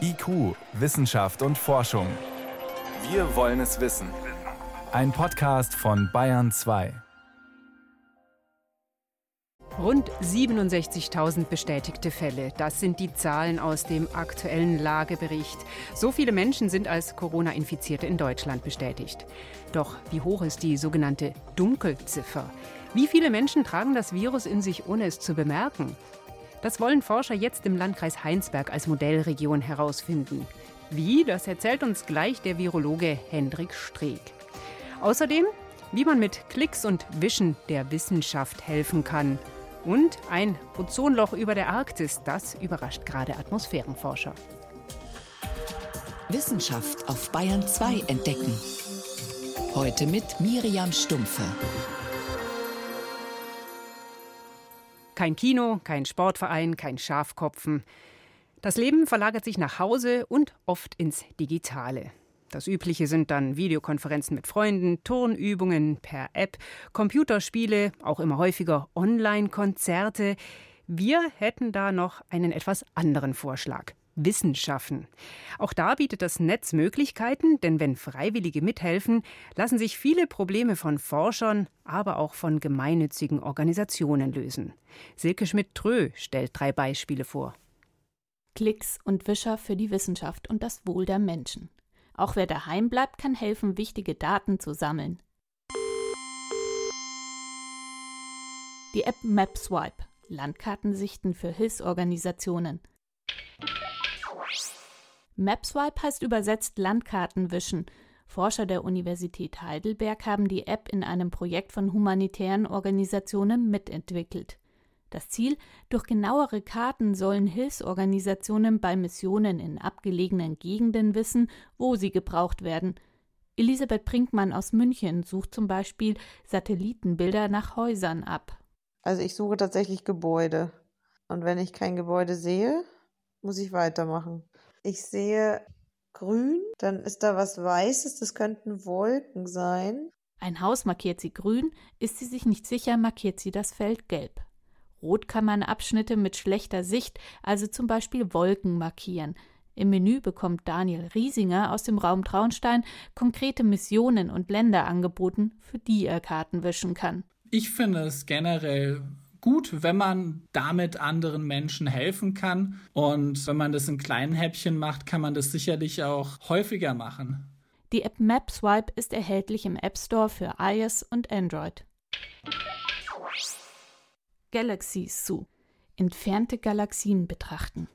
IQ, Wissenschaft und Forschung. Wir wollen es wissen. Ein Podcast von Bayern 2. Rund 67.000 bestätigte Fälle. Das sind die Zahlen aus dem aktuellen Lagebericht. So viele Menschen sind als Corona-Infizierte in Deutschland bestätigt. Doch wie hoch ist die sogenannte Dunkelziffer? Wie viele Menschen tragen das Virus in sich, ohne es zu bemerken? Das wollen Forscher jetzt im Landkreis Heinsberg als Modellregion herausfinden. Wie, das erzählt uns gleich der Virologe Hendrik Streeck. Außerdem, wie man mit Klicks und Wischen der Wissenschaft helfen kann. Und ein Ozonloch über der Arktis, das überrascht gerade Atmosphärenforscher. Wissenschaft auf Bayern 2 entdecken. Heute mit Miriam Stumpfe. Kein Kino, kein Sportverein, kein Schafkopfen. Das Leben verlagert sich nach Hause und oft ins Digitale. Das Übliche sind dann Videokonferenzen mit Freunden, Turnübungen per App, Computerspiele, auch immer häufiger Online-Konzerte. Wir hätten da noch einen etwas anderen Vorschlag. Wissenschaften. Auch da bietet das Netz Möglichkeiten, denn wenn Freiwillige mithelfen, lassen sich viele Probleme von Forschern, aber auch von gemeinnützigen Organisationen lösen. Silke Schmidt-Trö stellt drei Beispiele vor. Klicks und Wischer für die Wissenschaft und das Wohl der Menschen. Auch wer daheim bleibt, kann helfen, wichtige Daten zu sammeln. Die App MapSwipe, Landkartensichten für Hilfsorganisationen. MapSwipe heißt übersetzt Landkartenwischen. Forscher der Universität Heidelberg haben die App in einem Projekt von humanitären Organisationen mitentwickelt. Das Ziel, durch genauere Karten sollen Hilfsorganisationen bei Missionen in abgelegenen Gegenden wissen, wo sie gebraucht werden. Elisabeth Brinkmann aus München sucht zum Beispiel Satellitenbilder nach Häusern ab. Also ich suche tatsächlich Gebäude. Und wenn ich kein Gebäude sehe, muss ich weitermachen. Ich sehe grün, dann ist da was Weißes, das könnten Wolken sein. Ein Haus markiert sie grün, ist sie sich nicht sicher, markiert sie das Feld gelb. Rot kann man Abschnitte mit schlechter Sicht, also zum Beispiel Wolken, markieren. Im Menü bekommt Daniel Riesinger aus dem Raum Traunstein konkrete Missionen und Länder angeboten, für die er Karten wischen kann. Ich finde es generell gut, wenn man damit anderen Menschen helfen kann. Und wenn man das in kleinen Häppchen macht, kann man das sicherlich auch häufiger machen. Die App MapSwipe ist erhältlich im App Store für iOS und Android. Galaxy Zoo. Entfernte Galaxien betrachten.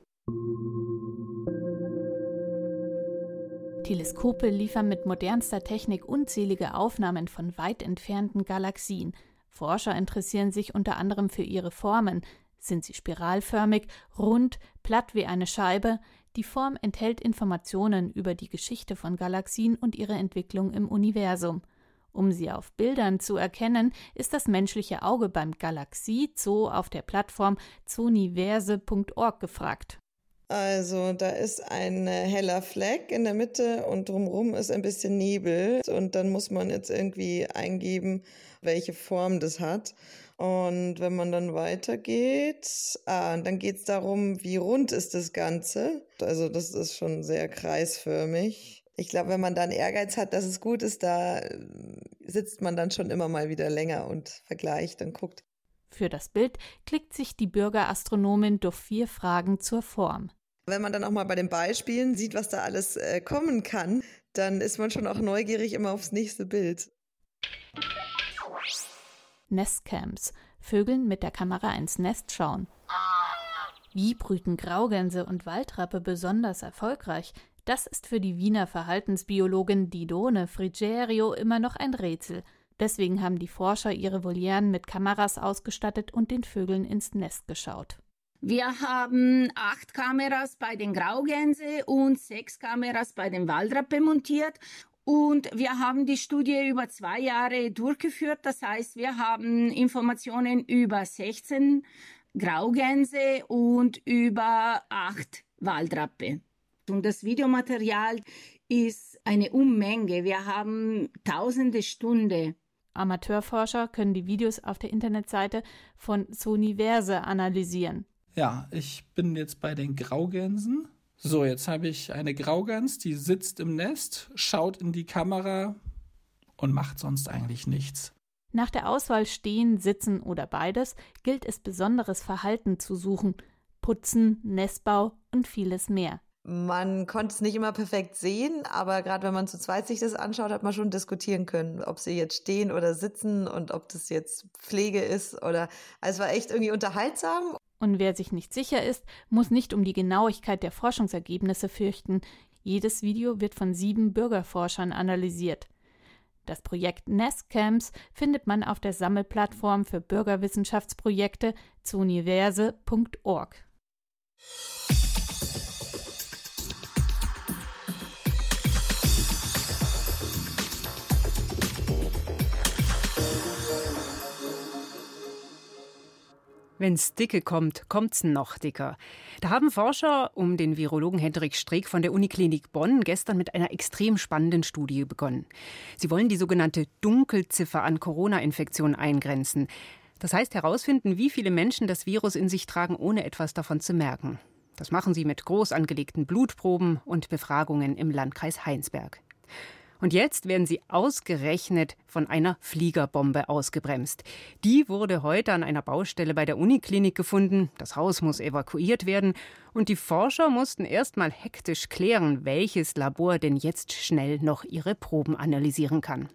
Teleskope liefern mit modernster Technik unzählige Aufnahmen von weit entfernten Galaxien. Forscher interessieren sich unter anderem für ihre Formen. Sind sie spiralförmig, rund, platt wie eine Scheibe? Die Form enthält Informationen über die Geschichte von Galaxien und ihre Entwicklung im Universum. Um sie auf Bildern zu erkennen, ist das menschliche Auge beim Galaxie Zoo auf der Plattform zooniverse.org gefragt. Also da ist ein heller Fleck in der Mitte und drumherum ist ein bisschen Nebel und dann muss man jetzt irgendwie eingeben, welche Form das hat. Und wenn man dann weitergeht, ah, dann geht es darum, wie rund ist das Ganze. Also das ist schon sehr kreisförmig. Ich glaube, wenn man dann Ehrgeiz hat, dass es gut ist, da äh, sitzt man dann schon immer mal wieder länger und vergleicht und guckt. Für das Bild klickt sich die Bürgerastronomin durch vier Fragen zur Form. Wenn man dann auch mal bei den Beispielen sieht, was da alles äh, kommen kann, dann ist man schon auch neugierig immer aufs nächste Bild. Nestcams. Vögeln mit der Kamera ins Nest schauen. Wie brüten Graugänse und Waldrappe besonders erfolgreich? Das ist für die Wiener Verhaltensbiologin Didone Frigerio immer noch ein Rätsel. Deswegen haben die Forscher ihre Volieren mit Kameras ausgestattet und den Vögeln ins Nest geschaut. Wir haben acht Kameras bei den Graugänse und sechs Kameras bei den Waldrappe montiert und wir haben die Studie über zwei Jahre durchgeführt. Das heißt, wir haben Informationen über 16 Graugänse und über acht Waldrappe. Und das Videomaterial ist eine Unmenge. Wir haben tausende Stunden. Amateurforscher können die Videos auf der Internetseite von Soniverse analysieren. Ja, ich bin jetzt bei den Graugänsen So, jetzt habe ich eine Graugans, die sitzt im Nest, schaut in die Kamera und macht sonst eigentlich nichts. Nach der Auswahl stehen, sitzen oder beides gilt es besonderes Verhalten zu suchen. Putzen, Nestbau und vieles mehr. Man konnte es nicht immer perfekt sehen, aber gerade wenn man zu zweit sich das anschaut, hat man schon diskutieren können, ob sie jetzt stehen oder sitzen und ob das jetzt Pflege ist oder also es war echt irgendwie unterhaltsam. Und wer sich nicht sicher ist, muss nicht um die Genauigkeit der Forschungsergebnisse fürchten. Jedes Video wird von sieben Bürgerforschern analysiert. Das Projekt NESCamps findet man auf der Sammelplattform für Bürgerwissenschaftsprojekte zu Wenn's dicke kommt, kommt's noch dicker. Da haben Forscher um den Virologen Hendrik Streeck von der Uniklinik Bonn gestern mit einer extrem spannenden Studie begonnen. Sie wollen die sogenannte Dunkelziffer an Corona-Infektionen eingrenzen. Das heißt herausfinden, wie viele Menschen das Virus in sich tragen, ohne etwas davon zu merken. Das machen sie mit groß angelegten Blutproben und Befragungen im Landkreis Heinsberg. Und jetzt werden sie ausgerechnet von einer Fliegerbombe ausgebremst. Die wurde heute an einer Baustelle bei der Uniklinik gefunden. Das Haus muss evakuiert werden. Und die Forscher mussten erst mal hektisch klären, welches Labor denn jetzt schnell noch ihre Proben analysieren kann.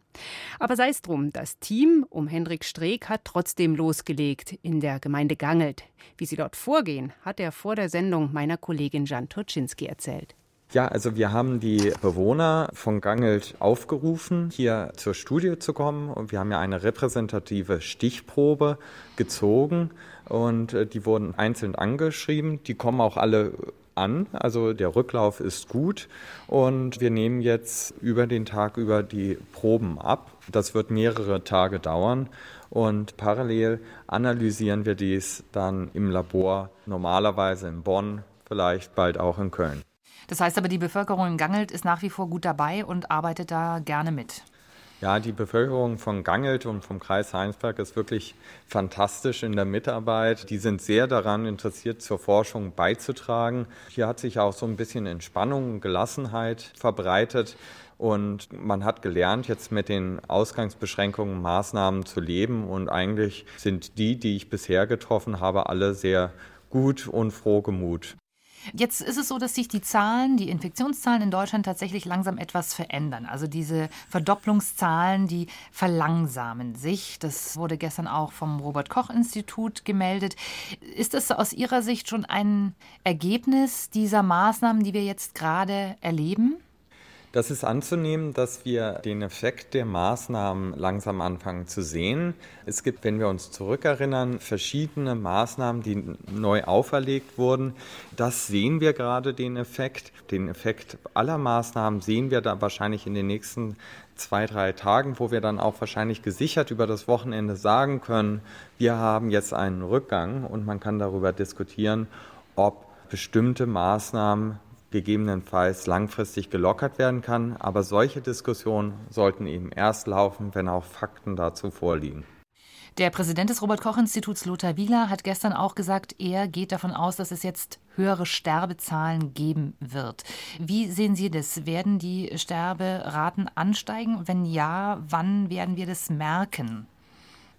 Aber sei es drum, das Team um Hendrik Streeck hat trotzdem losgelegt in der Gemeinde Gangelt. Wie sie dort vorgehen, hat er vor der Sendung meiner Kollegin Jan Turczynski erzählt. Ja, also wir haben die Bewohner von Gangelt aufgerufen, hier zur Studie zu kommen. Und wir haben ja eine repräsentative Stichprobe gezogen und äh, die wurden einzeln angeschrieben. Die kommen auch alle an. Also der Rücklauf ist gut und wir nehmen jetzt über den Tag über die Proben ab. Das wird mehrere Tage dauern und parallel analysieren wir dies dann im Labor, normalerweise in Bonn, vielleicht bald auch in Köln. Das heißt aber, die Bevölkerung in Gangelt ist nach wie vor gut dabei und arbeitet da gerne mit. Ja, die Bevölkerung von Gangelt und vom Kreis Heinsberg ist wirklich fantastisch in der Mitarbeit. Die sind sehr daran interessiert, zur Forschung beizutragen. Hier hat sich auch so ein bisschen Entspannung und Gelassenheit verbreitet. Und man hat gelernt, jetzt mit den Ausgangsbeschränkungen, Maßnahmen zu leben. Und eigentlich sind die, die ich bisher getroffen habe, alle sehr gut und frohgemut. Jetzt ist es so, dass sich die Zahlen, die Infektionszahlen in Deutschland tatsächlich langsam etwas verändern. Also diese Verdopplungszahlen, die verlangsamen sich. Das wurde gestern auch vom Robert Koch Institut gemeldet. Ist das aus Ihrer Sicht schon ein Ergebnis dieser Maßnahmen, die wir jetzt gerade erleben? Das ist anzunehmen, dass wir den Effekt der Maßnahmen langsam anfangen zu sehen. Es gibt, wenn wir uns zurückerinnern, verschiedene Maßnahmen, die neu auferlegt wurden. Das sehen wir gerade den Effekt. Den Effekt aller Maßnahmen sehen wir da wahrscheinlich in den nächsten zwei, drei Tagen, wo wir dann auch wahrscheinlich gesichert über das Wochenende sagen können, wir haben jetzt einen Rückgang und man kann darüber diskutieren, ob bestimmte Maßnahmen gegebenenfalls langfristig gelockert werden kann. Aber solche Diskussionen sollten eben erst laufen, wenn auch Fakten dazu vorliegen. Der Präsident des Robert Koch Instituts Lothar Wieler hat gestern auch gesagt, er geht davon aus, dass es jetzt höhere Sterbezahlen geben wird. Wie sehen Sie das? Werden die Sterberaten ansteigen? Wenn ja, wann werden wir das merken?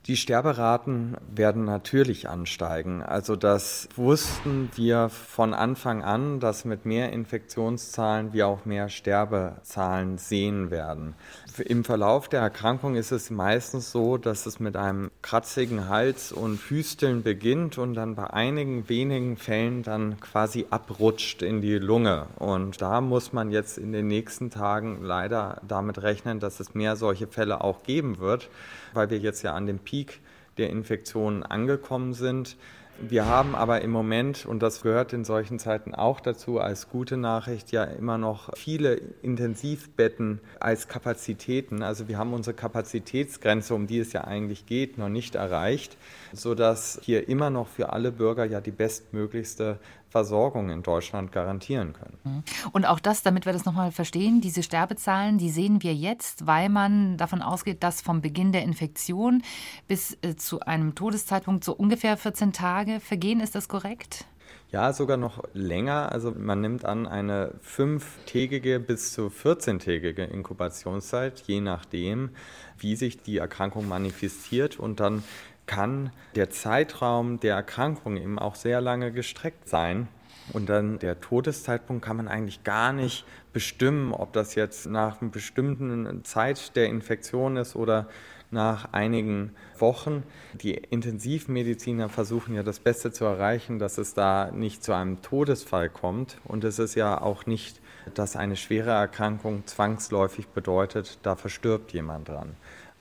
Die Sterberaten werden natürlich ansteigen. Also das wussten wir von Anfang an, dass mit mehr Infektionszahlen wir auch mehr Sterbezahlen sehen werden. Im Verlauf der Erkrankung ist es meistens so, dass es mit einem kratzigen Hals und Hüsteln beginnt und dann bei einigen wenigen Fällen dann quasi abrutscht in die Lunge. Und da muss man jetzt in den nächsten Tagen leider damit rechnen, dass es mehr solche Fälle auch geben wird weil wir jetzt ja an dem Peak der Infektionen angekommen sind. Wir haben aber im Moment, und das gehört in solchen Zeiten auch dazu als gute Nachricht, ja immer noch viele Intensivbetten als Kapazitäten. Also wir haben unsere Kapazitätsgrenze, um die es ja eigentlich geht, noch nicht erreicht, sodass hier immer noch für alle Bürger ja die bestmöglichste Versorgung in Deutschland garantieren können. Mhm. Und auch das, damit wir das nochmal verstehen, diese Sterbezahlen, die sehen wir jetzt, weil man davon ausgeht, dass vom Beginn der Infektion bis äh, zu einem Todeszeitpunkt so ungefähr 14 Tage vergehen. Ist das korrekt? Ja, sogar noch länger. Also man nimmt an eine fünftägige bis zu 14-tägige Inkubationszeit, je nachdem, wie sich die Erkrankung manifestiert. Und dann kann der Zeitraum der Erkrankung eben auch sehr lange gestreckt sein. Und dann der Todeszeitpunkt kann man eigentlich gar nicht bestimmen, ob das jetzt nach einer bestimmten Zeit der Infektion ist oder nach einigen Wochen. Die Intensivmediziner versuchen ja das Beste zu erreichen, dass es da nicht zu einem Todesfall kommt. Und es ist ja auch nicht, dass eine schwere Erkrankung zwangsläufig bedeutet, da verstirbt jemand dran.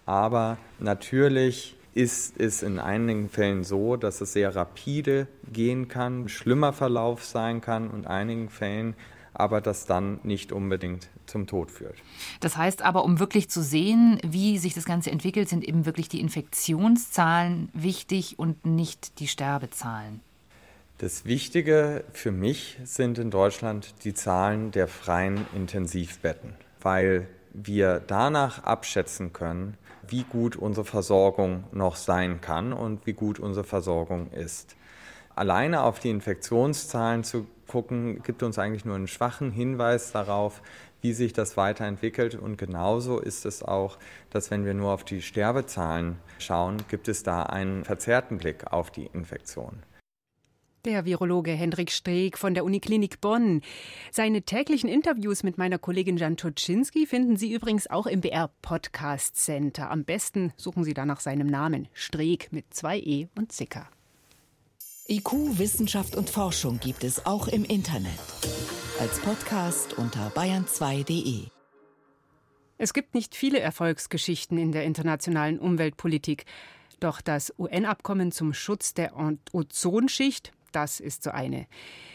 Aber natürlich ist es in einigen Fällen so, dass es sehr rapide gehen kann, schlimmer Verlauf sein kann und in einigen Fällen aber das dann nicht unbedingt zum Tod führt. Das heißt aber, um wirklich zu sehen, wie sich das Ganze entwickelt, sind eben wirklich die Infektionszahlen wichtig und nicht die Sterbezahlen. Das Wichtige für mich sind in Deutschland die Zahlen der freien Intensivbetten, weil wir danach abschätzen können, wie gut unsere Versorgung noch sein kann und wie gut unsere Versorgung ist. Alleine auf die Infektionszahlen zu gucken, gibt uns eigentlich nur einen schwachen Hinweis darauf, wie sich das weiterentwickelt. Und genauso ist es auch, dass wenn wir nur auf die Sterbezahlen schauen, gibt es da einen verzerrten Blick auf die Infektion. Der Virologe Hendrik Streeck von der Uniklinik Bonn. Seine täglichen Interviews mit meiner Kollegin Jan Toczynski finden Sie übrigens auch im BR Podcast Center. Am besten suchen Sie da nach seinem Namen. Streeck mit zwei E und Zicker. IQ, Wissenschaft und Forschung gibt es auch im Internet. Als Podcast unter bayern2.de. Es gibt nicht viele Erfolgsgeschichten in der internationalen Umweltpolitik. Doch das UN-Abkommen zum Schutz der Ozonschicht, das ist so eine.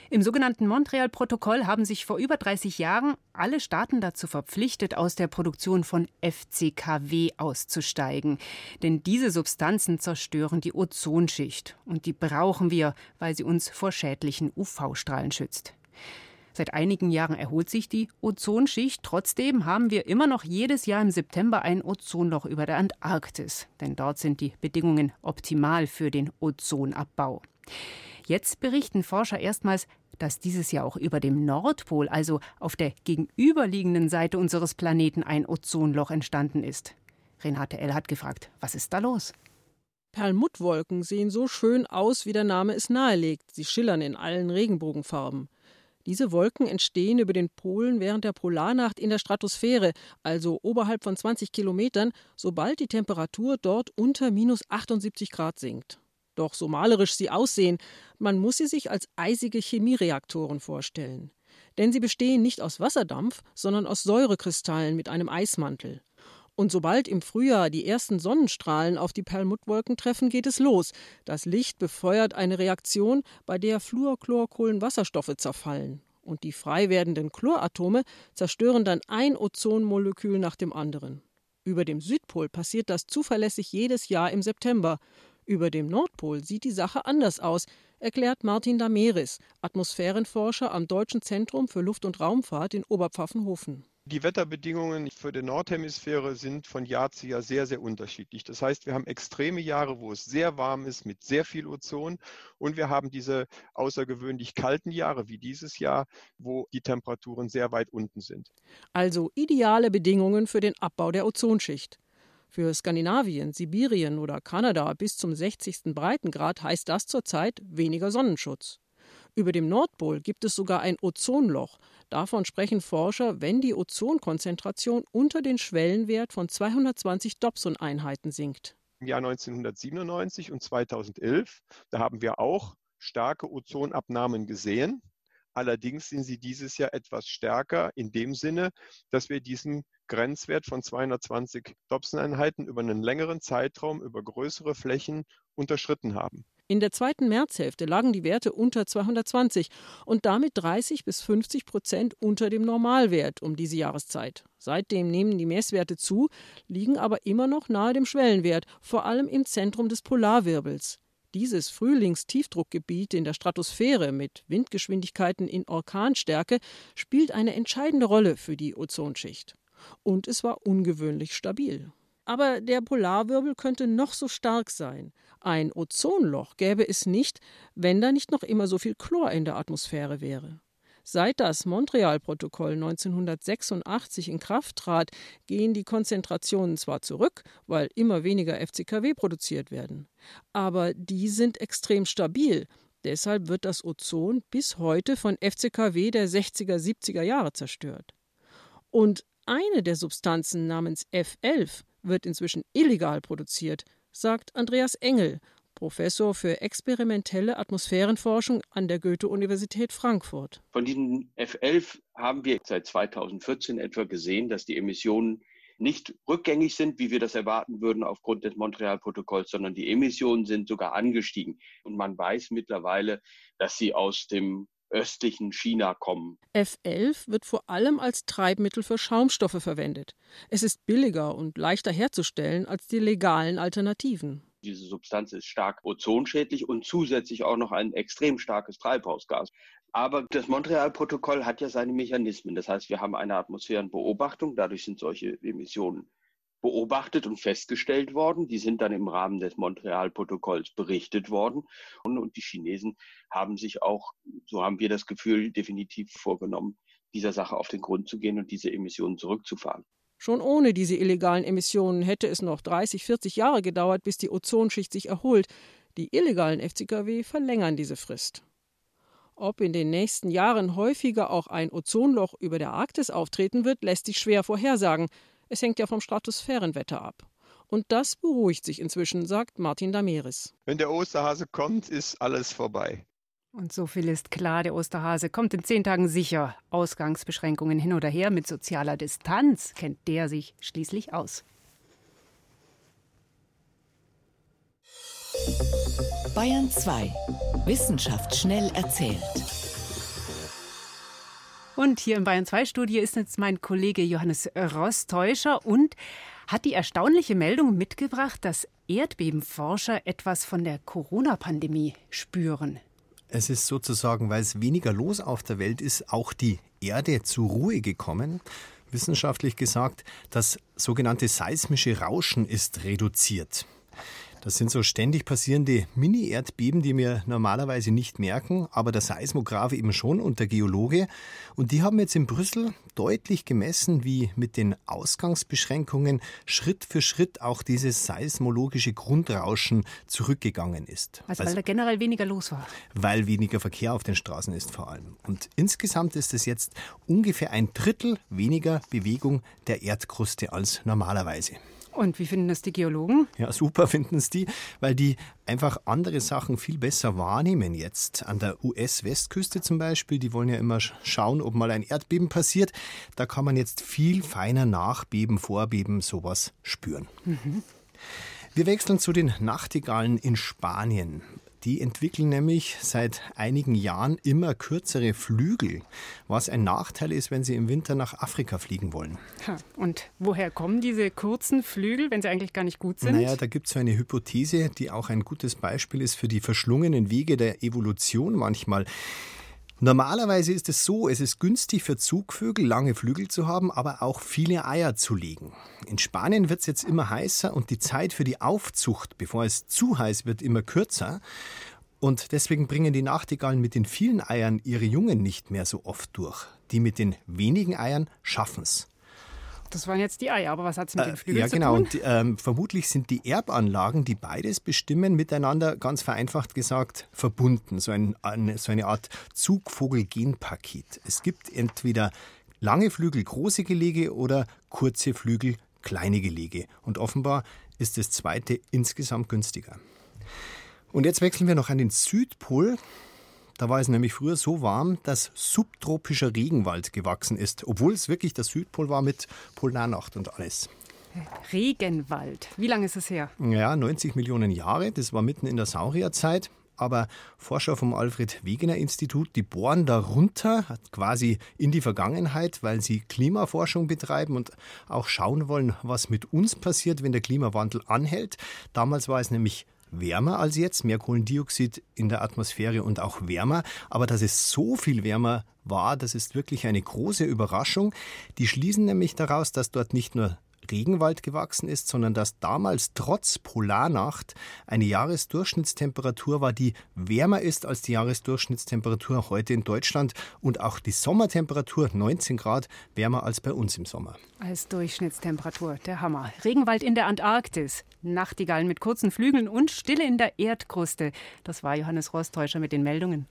Im sogenannten Montreal-Protokoll haben sich vor über 30 Jahren alle Staaten dazu verpflichtet, aus der Produktion von FCKW auszusteigen. Denn diese Substanzen zerstören die Ozonschicht. Und die brauchen wir, weil sie uns vor schädlichen UV-Strahlen schützt. Seit einigen Jahren erholt sich die Ozonschicht. Trotzdem haben wir immer noch jedes Jahr im September ein Ozonloch über der Antarktis. Denn dort sind die Bedingungen optimal für den Ozonabbau. Jetzt berichten Forscher erstmals, dass dieses Jahr auch über dem Nordpol, also auf der gegenüberliegenden Seite unseres Planeten, ein Ozonloch entstanden ist. Renate L. hat gefragt, was ist da los? Perlmuttwolken sehen so schön aus, wie der Name es nahelegt. Sie schillern in allen Regenbogenfarben. Diese Wolken entstehen über den Polen während der Polarnacht in der Stratosphäre, also oberhalb von 20 Kilometern, sobald die Temperatur dort unter minus 78 Grad sinkt. Doch so malerisch sie aussehen, man muss sie sich als eisige Chemiereaktoren vorstellen. Denn sie bestehen nicht aus Wasserdampf, sondern aus Säurekristallen mit einem Eismantel. Und sobald im Frühjahr die ersten Sonnenstrahlen auf die Perlmuttwolken treffen, geht es los. Das Licht befeuert eine Reaktion, bei der Fluorchlorkohlenwasserstoffe zerfallen. Und die frei werdenden Chloratome zerstören dann ein Ozonmolekül nach dem anderen. Über dem Südpol passiert das zuverlässig jedes Jahr im September. Über dem Nordpol sieht die Sache anders aus, erklärt Martin Dameris, Atmosphärenforscher am Deutschen Zentrum für Luft- und Raumfahrt in Oberpfaffenhofen. Die Wetterbedingungen für die Nordhemisphäre sind von Jahr zu Jahr sehr, sehr unterschiedlich. Das heißt, wir haben extreme Jahre, wo es sehr warm ist mit sehr viel Ozon und wir haben diese außergewöhnlich kalten Jahre wie dieses Jahr, wo die Temperaturen sehr weit unten sind. Also ideale Bedingungen für den Abbau der Ozonschicht. Für Skandinavien, Sibirien oder Kanada bis zum 60. Breitengrad heißt das zurzeit weniger Sonnenschutz. Über dem Nordpol gibt es sogar ein Ozonloch. Davon sprechen Forscher, wenn die Ozonkonzentration unter den Schwellenwert von 220 Dobson-Einheiten sinkt. Im Jahr 1997 und 2011, da haben wir auch starke Ozonabnahmen gesehen. Allerdings sind sie dieses Jahr etwas stärker in dem Sinne, dass wir diesen Grenzwert von 220 Dobson-Einheiten über einen längeren Zeitraum, über größere Flächen unterschritten haben. In der zweiten Märzhälfte lagen die Werte unter 220 und damit 30 bis 50 Prozent unter dem Normalwert um diese Jahreszeit. Seitdem nehmen die Messwerte zu, liegen aber immer noch nahe dem Schwellenwert, vor allem im Zentrum des Polarwirbels. Dieses Frühlingstiefdruckgebiet in der Stratosphäre mit Windgeschwindigkeiten in Orkanstärke spielt eine entscheidende Rolle für die Ozonschicht. Und es war ungewöhnlich stabil. Aber der Polarwirbel könnte noch so stark sein. Ein Ozonloch gäbe es nicht, wenn da nicht noch immer so viel Chlor in der Atmosphäre wäre. Seit das Montreal-Protokoll 1986 in Kraft trat, gehen die Konzentrationen zwar zurück, weil immer weniger FCKW produziert werden, aber die sind extrem stabil. Deshalb wird das Ozon bis heute von FCKW der 60er, 70er Jahre zerstört. Und eine der Substanzen namens F11 wird inzwischen illegal produziert, sagt Andreas Engel, Professor für experimentelle Atmosphärenforschung an der Goethe-Universität Frankfurt. Von diesen F11 haben wir seit 2014 etwa gesehen, dass die Emissionen nicht rückgängig sind, wie wir das erwarten würden aufgrund des Montreal-Protokolls, sondern die Emissionen sind sogar angestiegen. Und man weiß mittlerweile, dass sie aus dem östlichen China kommen. F11 wird vor allem als Treibmittel für Schaumstoffe verwendet. Es ist billiger und leichter herzustellen als die legalen Alternativen. Diese Substanz ist stark ozonschädlich und zusätzlich auch noch ein extrem starkes Treibhausgas. Aber das Montreal-Protokoll hat ja seine Mechanismen. Das heißt, wir haben eine Atmosphärenbeobachtung, dadurch sind solche Emissionen beobachtet und festgestellt worden. Die sind dann im Rahmen des Montreal-Protokolls berichtet worden. Und, und, die Chinesen haben sich auch, so haben wir das Gefühl, definitiv vorgenommen, dieser Sache auf den Grund zu gehen und diese Emissionen zurückzufahren. Schon ohne diese illegalen Emissionen hätte es noch 30, 40 Jahre gedauert, bis die Ozonschicht sich erholt. Die illegalen FCKW verlängern diese Frist. Ob in den nächsten Jahren häufiger auch ein Ozonloch über der Arktis auftreten wird, lässt sich schwer vorhersagen. Es hängt ja vom Stratosphärenwetter ab. Und das beruhigt sich inzwischen, sagt Martin Dameris. Wenn der Osterhase kommt, ist alles vorbei. Und so viel ist klar, der Osterhase kommt in zehn Tagen sicher. Ausgangsbeschränkungen hin oder her mit sozialer Distanz kennt der sich schließlich aus. Bayern 2. Wissenschaft schnell erzählt. Und hier im Bayern 2 Studio ist jetzt mein Kollege Johannes Rostäuscher und hat die erstaunliche Meldung mitgebracht, dass Erdbebenforscher etwas von der Corona-Pandemie spüren. Es ist sozusagen, weil es weniger los auf der Welt ist, auch die Erde zur Ruhe gekommen. Wissenschaftlich gesagt, das sogenannte seismische Rauschen ist reduziert. Das sind so ständig passierende Mini-Erdbeben, die wir normalerweise nicht merken, aber der Seismograph eben schon und der Geologe. Und die haben jetzt in Brüssel deutlich gemessen, wie mit den Ausgangsbeschränkungen Schritt für Schritt auch dieses seismologische Grundrauschen zurückgegangen ist. Also, weil also, da generell weniger los war. Weil weniger Verkehr auf den Straßen ist vor allem. Und insgesamt ist es jetzt ungefähr ein Drittel weniger Bewegung der Erdkruste als normalerweise. Und wie finden das die Geologen? Ja, super finden es die, weil die einfach andere Sachen viel besser wahrnehmen jetzt. An der US-Westküste zum Beispiel, die wollen ja immer schauen, ob mal ein Erdbeben passiert. Da kann man jetzt viel feiner Nachbeben, Vorbeben, sowas spüren. Mhm. Wir wechseln zu den Nachtigallen in Spanien. Die entwickeln nämlich seit einigen Jahren immer kürzere Flügel, was ein Nachteil ist, wenn sie im Winter nach Afrika fliegen wollen. Und woher kommen diese kurzen Flügel, wenn sie eigentlich gar nicht gut sind? Naja, da gibt es so eine Hypothese, die auch ein gutes Beispiel ist für die verschlungenen Wege der Evolution manchmal. Normalerweise ist es so, es ist günstig für Zugvögel, lange Flügel zu haben, aber auch viele Eier zu legen. In Spanien wird es jetzt immer heißer und die Zeit für die Aufzucht, bevor es zu heiß wird, immer kürzer. Und deswegen bringen die Nachtigallen mit den vielen Eiern ihre Jungen nicht mehr so oft durch. Die mit den wenigen Eiern schaffen es. Das waren jetzt die Eier, aber was hat es mit den Flügeln äh, ja, zu genau. tun? Ja, genau. Und ähm, vermutlich sind die Erbanlagen, die beides bestimmen, miteinander ganz vereinfacht gesagt verbunden. So, ein, eine, so eine Art Zugvogel-Genpaket. Es gibt entweder lange Flügel, große Gelege oder kurze Flügel, kleine Gelege. Und offenbar ist das zweite insgesamt günstiger. Und jetzt wechseln wir noch an den Südpol. Da war es nämlich früher so warm, dass subtropischer Regenwald gewachsen ist, obwohl es wirklich der Südpol war mit Polarnacht und alles. Regenwald. Wie lange ist es her? Ja, 90 Millionen Jahre. Das war mitten in der Saurierzeit. Aber Forscher vom Alfred Wegener Institut, die bohren da runter, quasi in die Vergangenheit, weil sie Klimaforschung betreiben und auch schauen wollen, was mit uns passiert, wenn der Klimawandel anhält. Damals war es nämlich wärmer als jetzt, mehr Kohlendioxid in der Atmosphäre und auch wärmer. Aber dass es so viel wärmer war, das ist wirklich eine große Überraschung. Die schließen nämlich daraus, dass dort nicht nur Regenwald gewachsen ist, sondern dass damals trotz Polarnacht eine Jahresdurchschnittstemperatur war, die wärmer ist als die Jahresdurchschnittstemperatur heute in Deutschland und auch die Sommertemperatur 19 Grad wärmer als bei uns im Sommer. Als Durchschnittstemperatur, der Hammer. Regenwald in der Antarktis, Nachtigallen mit kurzen Flügeln und Stille in der Erdkruste. Das war Johannes Rostäuscher mit den Meldungen.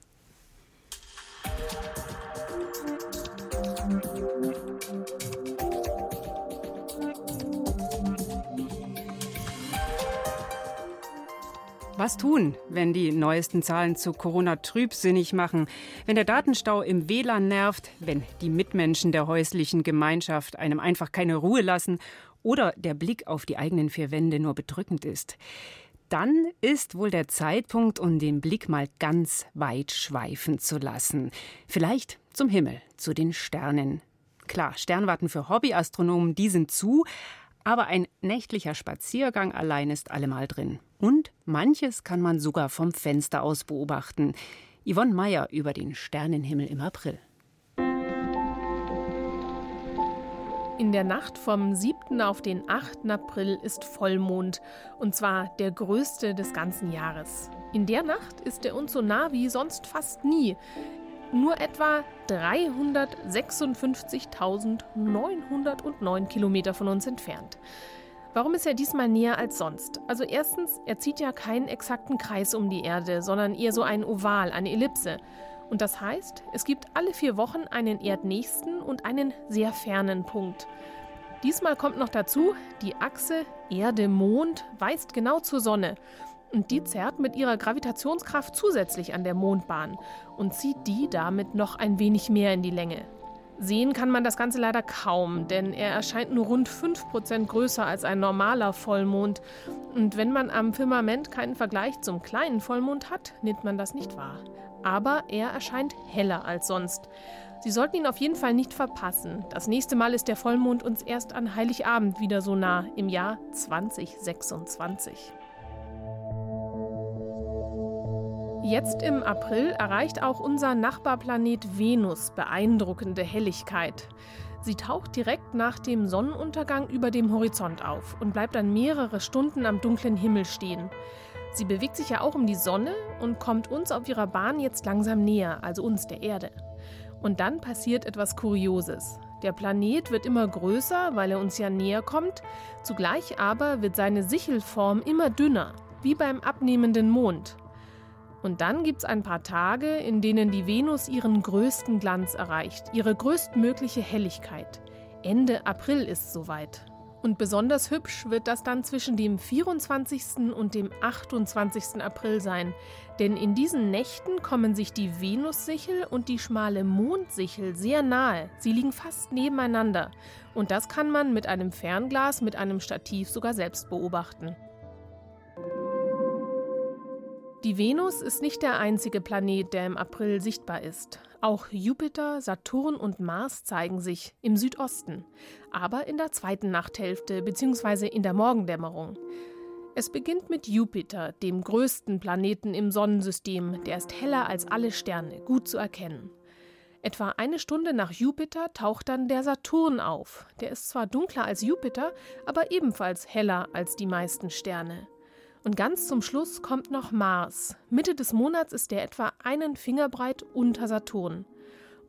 Was tun, wenn die neuesten Zahlen zu Corona trübsinnig machen, wenn der Datenstau im WLAN nervt, wenn die Mitmenschen der häuslichen Gemeinschaft einem einfach keine Ruhe lassen oder der Blick auf die eigenen vier Wände nur bedrückend ist? Dann ist wohl der Zeitpunkt, um den Blick mal ganz weit schweifen zu lassen. Vielleicht zum Himmel, zu den Sternen. Klar, Sternwarten für Hobbyastronomen, die sind zu, aber ein nächtlicher Spaziergang allein ist allemal drin. Und manches kann man sogar vom Fenster aus beobachten. Yvonne Meyer über den Sternenhimmel im April. In der Nacht vom 7. auf den 8. April ist Vollmond, und zwar der größte des ganzen Jahres. In der Nacht ist er uns so nah wie sonst fast nie. Nur etwa 356.909 Kilometer von uns entfernt. Warum ist er diesmal näher als sonst? Also erstens, er zieht ja keinen exakten Kreis um die Erde, sondern eher so ein Oval, eine Ellipse. Und das heißt, es gibt alle vier Wochen einen erdnächsten und einen sehr fernen Punkt. Diesmal kommt noch dazu, die Achse Erde-Mond weist genau zur Sonne. Und die zerrt mit ihrer Gravitationskraft zusätzlich an der Mondbahn und zieht die damit noch ein wenig mehr in die Länge. Sehen kann man das Ganze leider kaum, denn er erscheint nur rund 5% größer als ein normaler Vollmond. Und wenn man am Firmament keinen Vergleich zum kleinen Vollmond hat, nimmt man das nicht wahr. Aber er erscheint heller als sonst. Sie sollten ihn auf jeden Fall nicht verpassen. Das nächste Mal ist der Vollmond uns erst an Heiligabend wieder so nah, im Jahr 2026. Jetzt im April erreicht auch unser Nachbarplanet Venus beeindruckende Helligkeit. Sie taucht direkt nach dem Sonnenuntergang über dem Horizont auf und bleibt dann mehrere Stunden am dunklen Himmel stehen. Sie bewegt sich ja auch um die Sonne und kommt uns auf ihrer Bahn jetzt langsam näher, also uns der Erde. Und dann passiert etwas Kurioses. Der Planet wird immer größer, weil er uns ja näher kommt, zugleich aber wird seine Sichelform immer dünner, wie beim abnehmenden Mond. Und dann gibt es ein paar Tage, in denen die Venus ihren größten Glanz erreicht, ihre größtmögliche Helligkeit. Ende April ist soweit. Und besonders hübsch wird das dann zwischen dem 24. und dem 28. April sein. Denn in diesen Nächten kommen sich die Venussichel und die schmale Mondsichel sehr nahe. Sie liegen fast nebeneinander. Und das kann man mit einem Fernglas, mit einem Stativ sogar selbst beobachten. Die Venus ist nicht der einzige Planet, der im April sichtbar ist. Auch Jupiter, Saturn und Mars zeigen sich im Südosten, aber in der zweiten Nachthälfte bzw. in der Morgendämmerung. Es beginnt mit Jupiter, dem größten Planeten im Sonnensystem, der ist heller als alle Sterne, gut zu erkennen. Etwa eine Stunde nach Jupiter taucht dann der Saturn auf. Der ist zwar dunkler als Jupiter, aber ebenfalls heller als die meisten Sterne. Und ganz zum Schluss kommt noch Mars. Mitte des Monats ist der etwa einen Finger breit unter Saturn.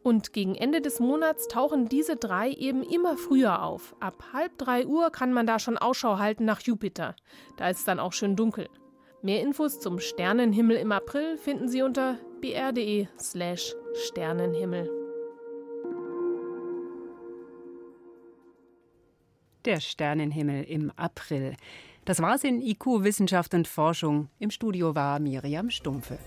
Und gegen Ende des Monats tauchen diese drei eben immer früher auf. Ab halb drei Uhr kann man da schon Ausschau halten nach Jupiter. Da ist es dann auch schön dunkel. Mehr Infos zum Sternenhimmel im April finden Sie unter br.de/slash Sternenhimmel. Der Sternenhimmel im April. Das war's in IQ Wissenschaft und Forschung. Im Studio war Miriam Stumpfe.